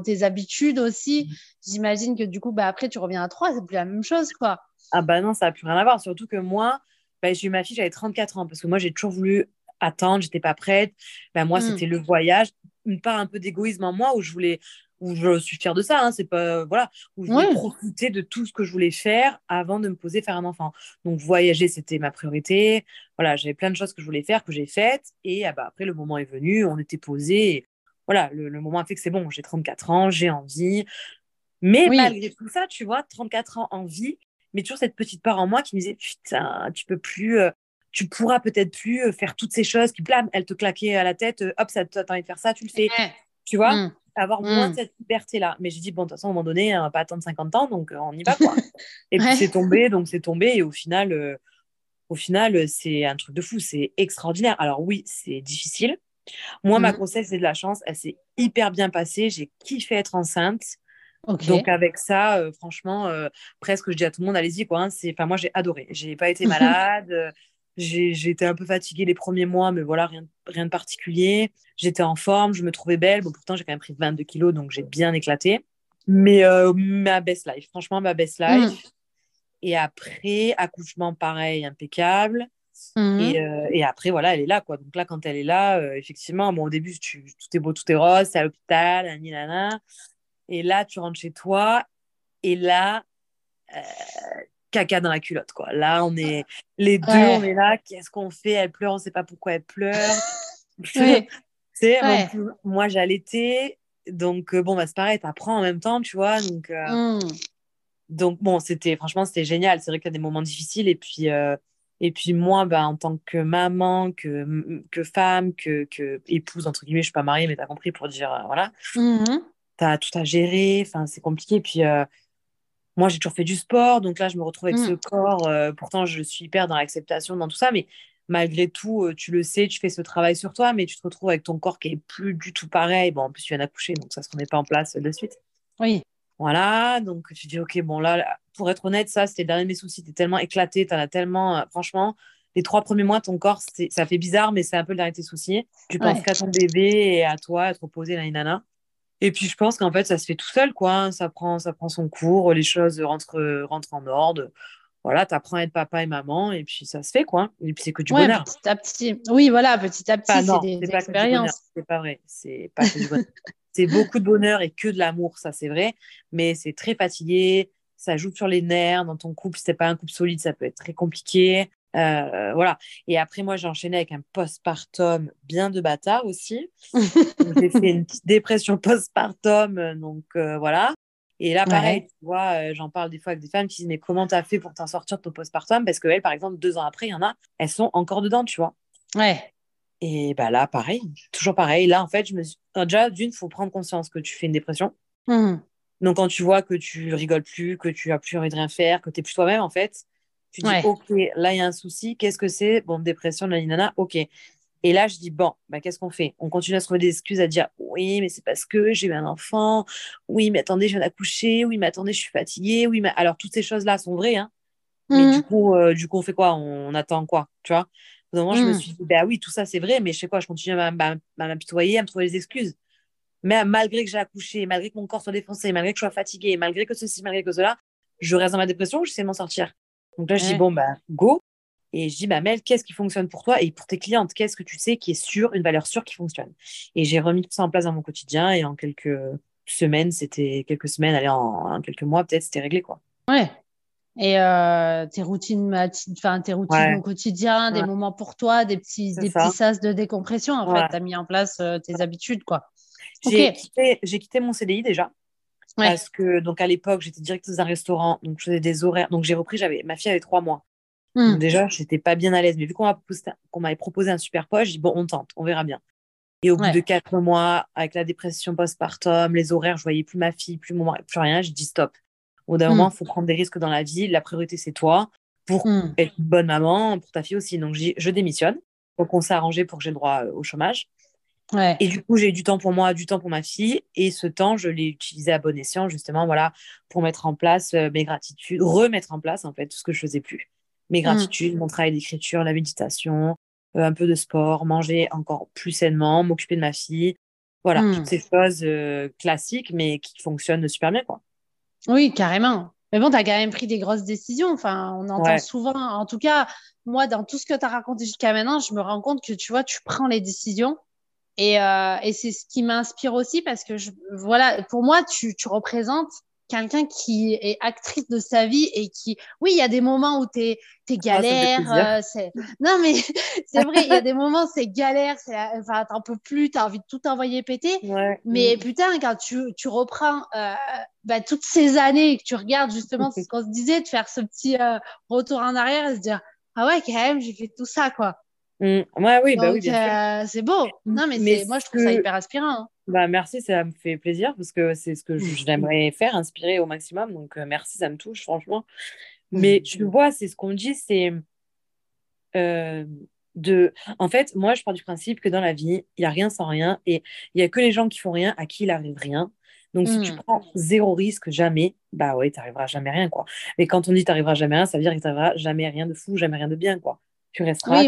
tes habitudes aussi. J'imagine que du coup, bah, après, tu reviens à 3, c'est plus la même chose, quoi. Ah bah non, ça n'a plus rien à voir. Surtout que moi, bah, j'ai eu ma fille, j'avais 34 ans, parce que moi, j'ai toujours voulu attendre, j'étais pas prête. Bah, moi, c'était le voyage. Une part un peu d'égoïsme en moi où je voulais où je suis fière de ça, hein, c'est pas voilà, où je voulais profiter de tout ce que je voulais faire avant de me poser faire un enfant. Donc voyager, c'était ma priorité. Voilà, j'avais plein de choses que je voulais faire que j'ai faites et ah bah, après le moment est venu, on était posé. Voilà, le, moment a fait que c'est bon, j'ai 34 ans, j'ai envie. Mais malgré tout ça, tu vois, 34 ans en vie, mais toujours cette petite part en moi qui me disait putain, tu peux plus euh, tu pourras peut-être plus euh, faire toutes ces choses qui, blam, elle te claquait à la tête, euh, hop, ça t'as envie de faire ça, tu le fais. Tu vois? Mmh avoir moins de mm. cette liberté-là. Mais j'ai dit, bon, de toute façon, à un moment donné, on va pas attendre 50 ans, donc euh, on y va, quoi. et puis c'est tombé, donc c'est tombé, et au final, euh, au final, c'est un truc de fou, c'est extraordinaire. Alors oui, c'est difficile. Moi, ma mm. grossesse, c'est de la chance, elle s'est hyper bien passée, j'ai kiffé être enceinte. Donc avec ça, euh, franchement, presque je dis à tout le monde, allez-y quoi. Hein, enfin moi j'ai adoré. J'ai pas été malade. Été un peu fatiguée les premiers mois, mais voilà, rien, rien de particulier. J'étais en forme, je me trouvais belle. Bon, pourtant, j'ai quand même pris 22 kilos, donc j'ai bien éclaté. Mais euh, ma best life, franchement, ma best life. Mm. Et après, accouchement, pareil, impeccable. Mm. Et, euh, et, après, voilà, elle est là, quoi. Donc là, quand elle est là, euh, effectivement, bon, au début, tu, tout est beau, tout est rose, c'est à l'hôpital. Et là, tu rentres chez toi. Et là, caca dans la culotte, quoi. Là, on est les deux, on est là. Qu'est-ce qu'on fait? Elle pleure, on sait pas pourquoi elle pleure. ouais. moi, j'allaitais, donc euh, bon, bah, c'est pareil, t'apprends en même temps, tu vois. Donc, euh, mmh. donc bon, c'était franchement, c'était génial. C'est vrai qu'il y a des moments difficiles, et puis. Euh, et puis moi, bah, en tant que maman, que, que femme, que, que épouse, entre guillemets, je suis pas mariée, mais tu as compris pour dire, voilà, mmh. tu as tout à gérer, enfin, c'est compliqué. Puis moi, j'ai toujours fait du sport, donc là, je me retrouve avec ce mmh. corps. Euh, pourtant, je suis hyper dans l'acceptation, dans tout ça, mais malgré tout, euh, tu le sais, tu fais ce travail sur toi, mais tu te retrouves avec ton corps qui est plus du tout pareil. Bon, en plus, tu viens d'accoucher, donc ça se remet pas en place de suite. Oui. Voilà, donc tu dis, ok, bon, là, pour être honnête, ça, c'était le dernier de mes soucis. Tu es tellement éclaté, tu en as tellement. Euh, franchement, les trois premiers mois, ton corps, ça fait bizarre, mais c'est un peu le dernier de tes soucis. Tu penses qu'à ton bébé et à toi, à te reposer, la nana. Et puis je pense qu'en fait, ça se fait tout seul, quoi. Hein. Ça prend, ça prend son cours, les choses rentrent, rentrent en ordre. Voilà, tu apprends à être papa et maman, et puis ça se fait, quoi. Et puis c'est que du bonheur. Petit à petit. Oui, voilà, petit à petit, c'est des, des expériences. C'est pas vrai. C'est pas que du bonheur. c'est beaucoup de bonheur et que de l'amour, ça c'est vrai. Mais c'est très fatigué, ça joue sur les nerfs. Dans ton couple, si c'est pas un couple solide, ça peut être très compliqué. Euh, voilà. Et après, moi, j'ai enchaîné avec un postpartum bien de bâtard aussi. j'ai fait une petite dépression postpartum, donc euh, voilà. Et là, pareil, tu vois, euh, j'en parle des fois avec des femmes qui disent Mais comment t'as fait pour t'en sortir de ton postpartum? Parce qu'elles, par exemple, deux ans après, il y en a, elles sont encore dedans, tu vois. Ouais. Et bah là, pareil, toujours pareil. Là, en fait, je me suis... déjà, d'une, il faut prendre conscience que tu fais une dépression. Mmh. Donc, quand tu vois que tu rigoles plus, que tu as plus envie de rien faire, que tu es plus toi-même, en fait, tu dis, OK, là, il y a un souci. Qu'est-ce que c'est? Bon, dépression, la nana, OK. Et là, je dis, bon, bah, qu'est-ce qu'on fait? On continue à se trouver des excuses, à dire, oui, mais c'est parce que j'ai eu un enfant. Oui, mais attendez, je viens d'accoucher. Oui, mais attendez, je suis fatiguée. Oui, mais alors, toutes ces choses-là sont vraies. Hein Mais du mmh. coup, euh, du coup, on fait quoi? On, attend quoi? Tu vois? Au moment, je me mmh. suis dit, bah oui, tout ça, c'est vrai, mais je sais quoi? Je continue à m'apitoyer, à me trouver des excuses. Mais malgré que j'ai accouché, malgré que mon corps soit défoncé, malgré que je sois fatiguée, malgré que ceci, malgré que cela, je reste dans ma dépression, j'essaie de m'en sortir? Donc là, je dis, bon, bah, go. Et je dis, bah, Mel, qu'est-ce qui fonctionne pour toi? Et pour tes clientes Qu'est-ce que tu sais qui est sûr, une valeur sûre qui fonctionne? Et j'ai remis tout ça en place dans mon quotidien et en quelques semaines, c'était quelques semaines, allez, en, quelques mois, peut-être, c'était réglé, quoi. Ouais. Et euh, tes routines, enfin, tes routines au quotidien, des moments pour toi, des petits, des petits sas de décompression, en fait, tu as mis en place euh, tes habitudes, quoi. J'ai quitté, quitté mon CDI déjà. Parce que, donc, à l'époque, j'étais directrice d'un restaurant, donc je faisais des horaires. Donc, j'ai repris, j'avais, ma fille avait trois mois. Hmm. Donc, déjà, j'étais pas bien à l'aise. Mais vu qu'on m'avait proposé un super poste, j'ai dit, bon, on tente, on verra bien. Et au bout de quatre mois, avec la dépression postpartum, les horaires, je voyais plus ma fille, plus mon plus rien, j'ai dit stop. Au bout d'un hmm. moment, il faut prendre des risques dans la vie. La priorité, c'est toi pour hmm. être une bonne maman, pour ta fille aussi. Donc, je démissionne. Donc, on s'est arrangé pour que j'ai le droit euh, au chômage. Et du coup, j'ai eu du temps pour moi, du temps pour ma fille. Et ce temps, je l'ai utilisé à bon escient, justement, voilà, pour mettre en place euh, mes gratitudes, remettre en place, en fait, tout ce que je faisais plus. mes gratitudes, mon travail d'écriture, la méditation, euh, un peu de sport, manger encore plus sainement, m'occuper de ma fille. Voilà, toutes ces choses classiques, mais qui fonctionnent super bien, quoi. Oui, carrément. Mais bon, tu as quand même pris des grosses décisions. Enfin, on entend souvent, en tout cas, moi, dans tout ce que tu as raconté jusqu'à maintenant, je me rends compte que tu vois, tu prends les décisions. Et, euh, et c'est ce qui m'inspire aussi parce que, je, voilà, pour moi, tu, tu représentes quelqu'un qui est actrice de sa vie et qui, oui, il y a des moments où tu es, es, galère. c'est non, mais c'est vrai, il y a des moments c'est galère, c'est, enfin, t'en peux plus, t'as envie de tout envoyer péter. Mais mm. putain, quand tu, tu reprends euh, bah, toutes ces années et que tu regardes justement ce qu'on se disait, de faire ce petit euh, retour en arrière et se dire, ah ouais, quand même, j'ai fait tout ça, quoi. Mm. Ouais, oui, bah oui, euh, c'est beau. Non, mais, mais moi, je trouve ça hyper inspirant. Hein. Bah, merci, ça me fait plaisir parce que c'est ce que j'aimerais faire, inspirer au maximum. Donc, euh, merci, ça me touche, franchement. Mais tu vois, c'est ce qu'on dit, c'est euh, de. En fait, moi, je pars du principe que dans la vie, il n'y a rien sans rien et il n'y a que les gens qui font rien à qui il arrive rien. Donc, si tu mmh. prends zéro risque, jamais, bah ouais, tu n'arriveras jamais rien, quoi. Mais quand on dit tu n'arriveras jamais rien, ça veut dire que tu n'arriveras jamais rien de fou, jamais rien de bien, quoi. Tu resteras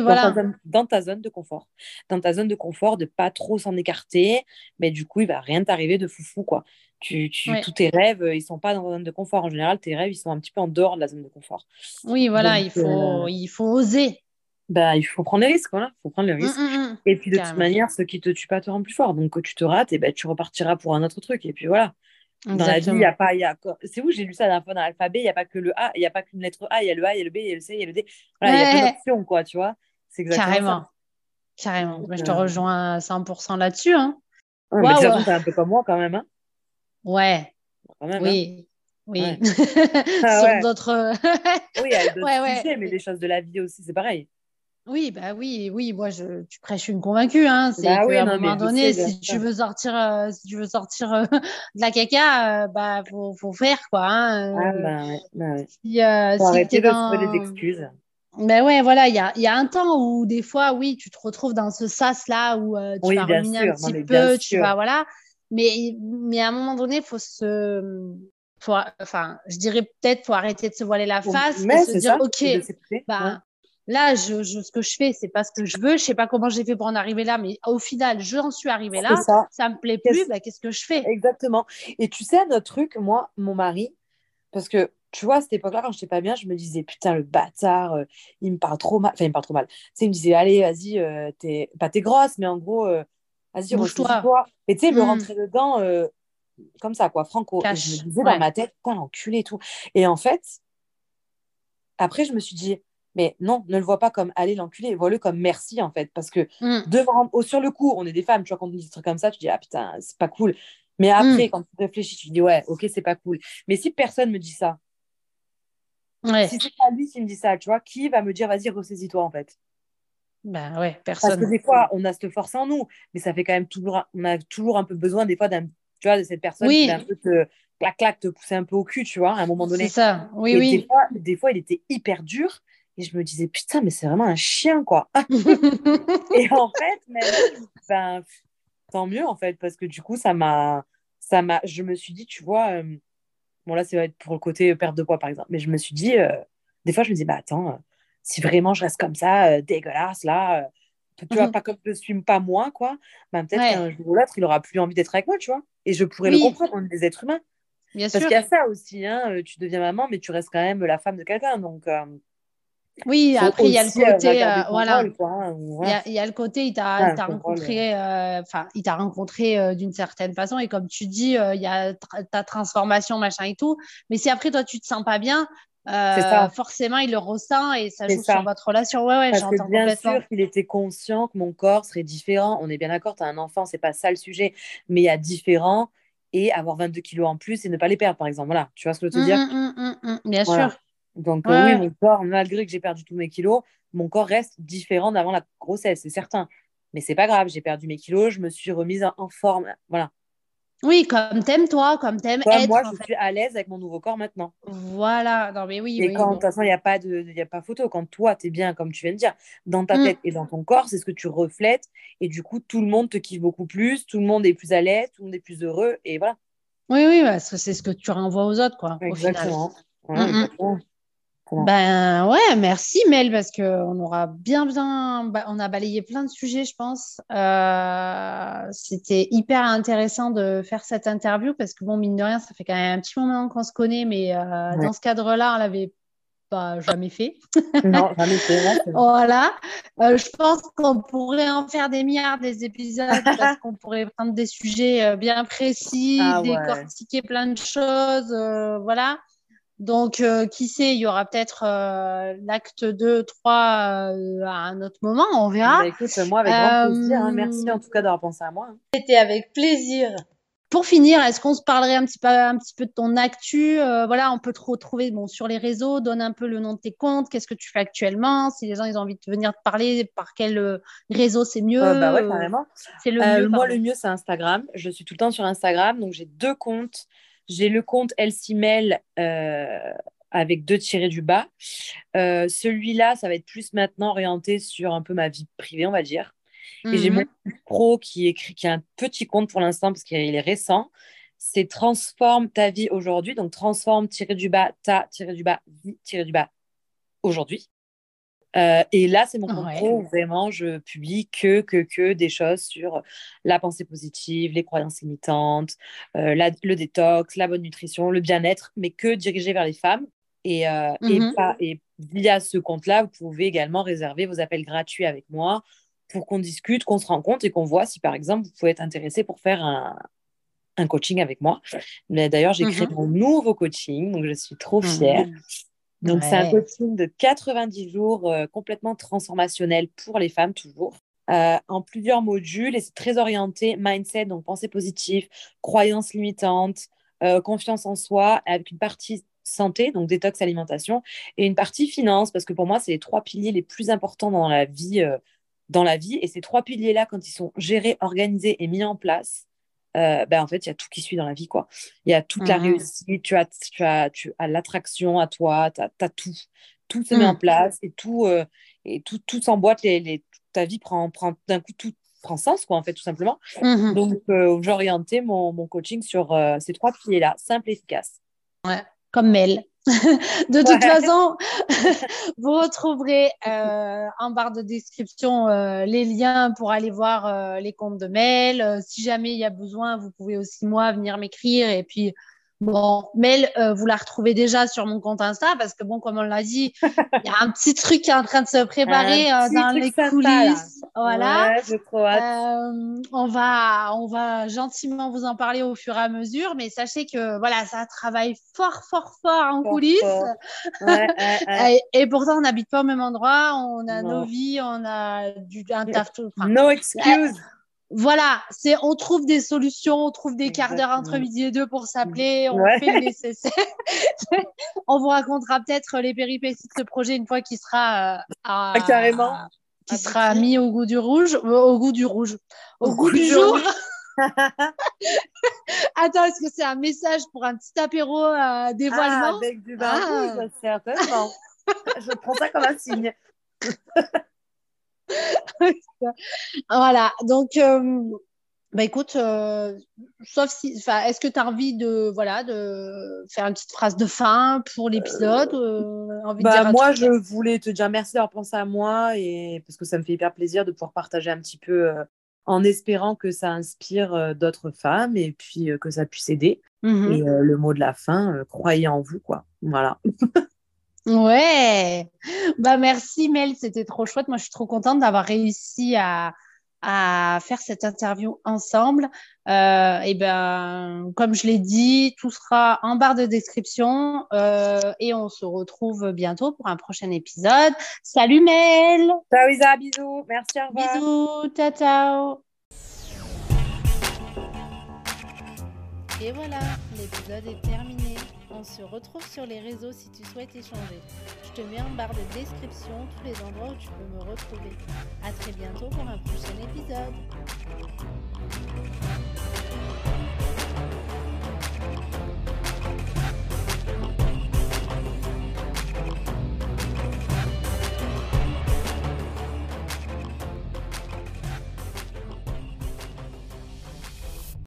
dans, ta zone, de confort. Dans ta zone de confort, de pas trop s'en écarter. Mais du coup, il va rien t'arriver de foufou, quoi. Tu, tu Tous tes rêves, ils sont pas dans la zone de confort. En général, tes rêves, ils sont un petit peu en dehors de la zone de confort. Oui, voilà, il, faut, euh, il faut oser. Bah, il faut prendre les risques, voilà. Il faut prendre les mmh, risques. Mmh, mmh. Et puis, de toute manière, ce qui te tue pas te rend plus fort. Donc, quand tu te rates, et ben, tu repartiras pour un autre truc. Et puis, voilà. Dans la vie, il y a pas. Y a... C'est où j'ai lu ça la fois dans l'alphabet, il n'y a pas que le A, il n'y a pas qu'une lettre A, il y a le A, il y a le B, il y a le C, il y a le D. Voilà, il y a plein d'options, quoi, tu vois. C'est exactement Carrément. Ça. Carrément. je te euh, rejoins à 100% là-dessus. Hein. Ouais, wow. Mais un peu comme moi, quand même. Hein. Ouais. Quand même, oui. Hein. Oui. Ah Sur d'autres. oui, il y a d'autres sujets, mais les choses de la vie aussi, c'est pareil. Oui, bah oui, oui, moi je, tu prêches une convaincue, hein. C'est bah qu'à un moment donné, si tu veux sortir, euh, si tu veux sortir euh, de la caca, euh, bah faut, faut faire quoi. Hein, ah bah ouais, bah ouais. Si, faut si arrêter de dans... trouver des excuses. Ben ouais, voilà, il y a, y a un temps où des fois, oui, tu te retrouves dans ce sas là où tu oui, vas ruminer un petit peu, tu vas voilà. Mais mais à un moment donné, faut se faut, enfin, je dirais peut-être faut arrêter de se voiler la face et se dire, ça, ok, bah, Là, je, ce que je fais, c'est pas ce que je veux. Je sais pas comment j'ai fait pour en arriver là, mais au final, j'en suis arrivée là. Ça. ça me plaît plus. Bah, qu'est-ce que je fais? Exactement. Et tu sais, notre truc, moi, mon mari, parce que tu vois, à cette époque-là, quand je n'étais pas bien, je me disais, putain, le bâtard, euh, il me parle trop mal. Enfin, il me parle trop mal. Tu sais, il me disait, allez, vas-y, euh, t'es... pas t'es grosse, mais en gros, euh, vas-y, retrouve-toi. Et tu sais, me hmm. rentrer dedans comme ça, quoi, franco. Et je me disais dans ma tête, putain, l'enculé et tout. Et en fait, après, je me suis dit, mais non, ne le vois pas comme aller l'enculer, vois-le comme merci en fait. Parce que mm. devant, oh, sur le coup, on est des femmes, tu vois, quand on dit des trucs comme ça, tu dis ah putain, c'est pas cool. Mais après, mm. quand tu réfléchis, tu dis ouais, ok, c'est pas cool. Mais si personne me dit ça, si c'est pas lui qui me dit ça, tu vois, qui va me dire vas-y, ressaisis-toi en fait? Ben ouais, personne. Parce que des fois, on a cette force en nous, mais ça fait quand même toujours, on a toujours un peu besoin des fois d'un, tu vois, de cette personne qui va un peu te, clac, clac, te pousser un peu au cul, tu vois, à un moment donné. C'est ça, oui, oui. Des fois, des fois, il était hyper dur. Et je me disais, putain, mais c'est vraiment un chien, quoi. et en fait, ben, tant mieux, en fait, parce que du coup, ça m'a. Ça m'a je me suis dit, tu vois, euh, bon, là, c'est pour le côté perte de poids, par exemple, mais je me suis dit, euh, des fois, je me dis, bah attends, euh, si vraiment je reste comme ça, dégueulasse, là, tu vois, mhm. pas comme je suis pas moi, quoi, bah, peut-être qu'un jour ou l'autre, il aura plus envie d'être avec moi, tu vois. Et je pourrais le comprendre, on est des êtres humains. Bien Parce qu'il y a ça aussi, hein, tu deviens maman, mais tu restes quand même la femme de quelqu'un. Donc, oui, après, il y a le côté, euh, voilà. Hein, il y, a le côté, il t'a rencontré, euh, enfin, il t'a rencontré euh, d'une certaine façon, et comme tu dis, il y a ta transformation, machin et tout. Mais si après, toi, tu te sens pas bien, forcément, il le ressent et ça joue sur votre relation. Ouais, ouais, Parce que bien sûr qu'il était conscient que mon corps serait différent. On est bien d'accord, tu as un enfant, c'est pas ça le sujet, mais il y a différent et avoir 22 kilos en plus et ne pas les perdre, par exemple. Voilà, tu vois ce que je veux te dire? Mmh, mmh, mmh, Bien sûr. Donc euh, oui, mon corps, malgré que j'ai perdu tous mes kilos, mon corps reste différent d'avant la grossesse, c'est certain. Mais c'est pas grave, j'ai perdu mes kilos, je me suis remise en, forme. Voilà. Oui, comme t'aimes toi, comme t'aimes être. Moi, je suis à l'aise avec mon nouveau corps maintenant. Voilà, non mais oui. Et quand, de toute façon, il n'y a, pas de, y a pas photo. Quand toi, tu es bien, comme tu viens de dire, dans ta mm. tête et dans ton corps, c'est ce que tu reflètes. Et du coup, tout le monde te kiffe beaucoup plus, tout le monde est plus à l'aise, tout le monde est plus heureux. Et voilà. Oui, oui, parce que c'est ce que tu renvoies aux autres, quoi. Exactement. Au final. Mm, Ben ouais, merci Mel, parce qu'on aura bien, bien, on a balayé plein de sujets, je pense. Euh, c'était hyper intéressant de faire cette interview parce que bon, mine de rien, ça fait quand même un petit moment qu'on se connaît, mais euh, dans ce cadre-là, on l'avait pas jamais fait. non, jamais fait. voilà. Euh, je pense qu'on pourrait en faire des milliards des épisodes parce qu'on pourrait prendre des sujets bien précis, ah décortiquer plein de choses, voilà. Donc, euh, qui sait, il y aura peut-être euh, l'acte 2, 3 euh, à un autre moment, on verra. Bah, écoute, moi, avec grand plaisir. Hein. Merci en tout cas d'avoir pensé à moi. Hein. C'était avec plaisir. Pour finir, est-ce qu'on se parlerait un petit peu, un petit peu de ton actu Voilà, on peut te retrouver bon, sur les réseaux. Donne un peu le nom de tes comptes. Qu'est-ce que tu fais actuellement Si les gens ils ont envie de venir te parler, par quel réseau c'est mieux Bah ouais, carrément. C'est le mieux. Moi, le mieux, c'est Instagram. Je suis tout le temps sur Instagram. Donc, j'ai deux comptes. J'ai le compte Elsie euh, avec deux tirés du bas. Euh, celui-là, ça va être plus maintenant orienté sur un peu ma vie privée, on va dire. Et j'ai mon mhm. pro qui écrit, qui a un petit compte pour l'instant parce qu'il est récent. C'est transforme ta vie aujourd'hui. Donc transforme tiré du bas ta tiré du bas vie tiré du bas aujourd'hui. Euh, et là, c'est mon compte pro où vraiment je publie que, que, que des choses sur la pensée positive, les croyances limitantes, euh, le détox, la bonne nutrition, le bien-être, mais que dirigé vers les femmes. Et, euh, et, mhm. et, via ce compte-là, vous pouvez également réserver vos appels gratuits avec moi pour qu'on discute, qu'on se rencontre et qu'on voit si, par exemple, vous pouvez être intéressé pour faire un, un coaching avec moi. D'ailleurs, j'ai créé mon nouveau coaching, donc je suis trop fière. Mhm. Donc, c'est un coaching de 90 jours euh, complètement transformationnel pour les femmes, toujours, euh, en plusieurs modules. Et c'est très orienté mindset, donc pensée positive, croyances limitantes, euh, confiance en soi, avec une partie santé, donc détox alimentation, et une partie finance, parce que pour moi, c'est les trois piliers les plus importants dans la vie. dans la vie. Et ces trois piliers-là, quand ils sont gérés, organisés et mis en place, euh, ben, en fait, il y a tout qui suit dans la vie, quoi. Il y a toute la mmh. réussite, tu as, tu as, tu as l'attraction à toi, tu as, tout. Tout se met en mmh. place et tout, euh, et tout, tout s'emboîte. Les, les, ta vie prend, prend d'un coup, tout prend sens, quoi, en fait, tout simplement. Mmh Donc, euh, j'ai orienté mon, mon, coaching sur ces trois piliers-là, simple et efficace. Ouais, comme Mel. De toute façon, vous retrouverez euh, en barre de description euh, les liens pour aller voir euh, les comptes de mail. si jamais il y a besoin, vous pouvez aussi moi venir m'écrire et puis Bon, Mel, euh, vous la retrouvez déjà sur mon compte Insta parce que bon, comme on l'a dit, il y a un petit truc qui est en train de se préparer euh, dans les coulisses. voilà. je crois. Euh, on va, on va gentiment vous en parler au fur et à mesure, mais sachez que voilà, ça travaille fort, fort, fort en coulisses. et, pourtant, on n'habite pas au même endroit, on a nos vies, on a du un taf. no excuse voilà, c'est on trouve des solutions, on trouve des quarts d'heure entre midi et deux pour s'appeler, on fait le nécessaire. on vous racontera peut-être les péripéties de ce projet une fois qu'il sera euh, à, ah, carrément qui sera mis au goût du rouge, euh, au goût du rouge, au, goût, du, jour. Attends, est-ce que c'est un message pour un petit apéro euh, d'évoilement? Ah, Avec du vin ah. certainement. Je prends ça comme un signe. voilà, donc, euh, bah écoute, euh, sauf si, est-ce que tu as envie de, voilà, de faire une petite phrase de fin pour l'épisode euh, bah, Moi, je voulais te dire merci d'avoir pensé à moi et parce que ça me fait hyper plaisir de pouvoir partager un petit peu en espérant que ça inspire d'autres femmes et puis que ça puisse aider. Mmh et le mot de la fin, croyez en vous, quoi. Voilà. Ouais, bah merci Mel, c'était trop chouette. Moi, je suis trop contente d'avoir réussi à, à faire cette interview ensemble. Euh, et ben, comme je l'ai dit, tout sera en barre de description euh, et on se retrouve bientôt pour un prochain épisode. Salut Mel. Ciao Isa, bisous, merci, au revoir. Bisous, ciao ciao. Et voilà, l'épisode est terminé. On se retrouve sur les réseaux si tu souhaites échanger. Je te mets en barre de description tous les endroits où tu peux me retrouver. A très bientôt pour un prochain épisode.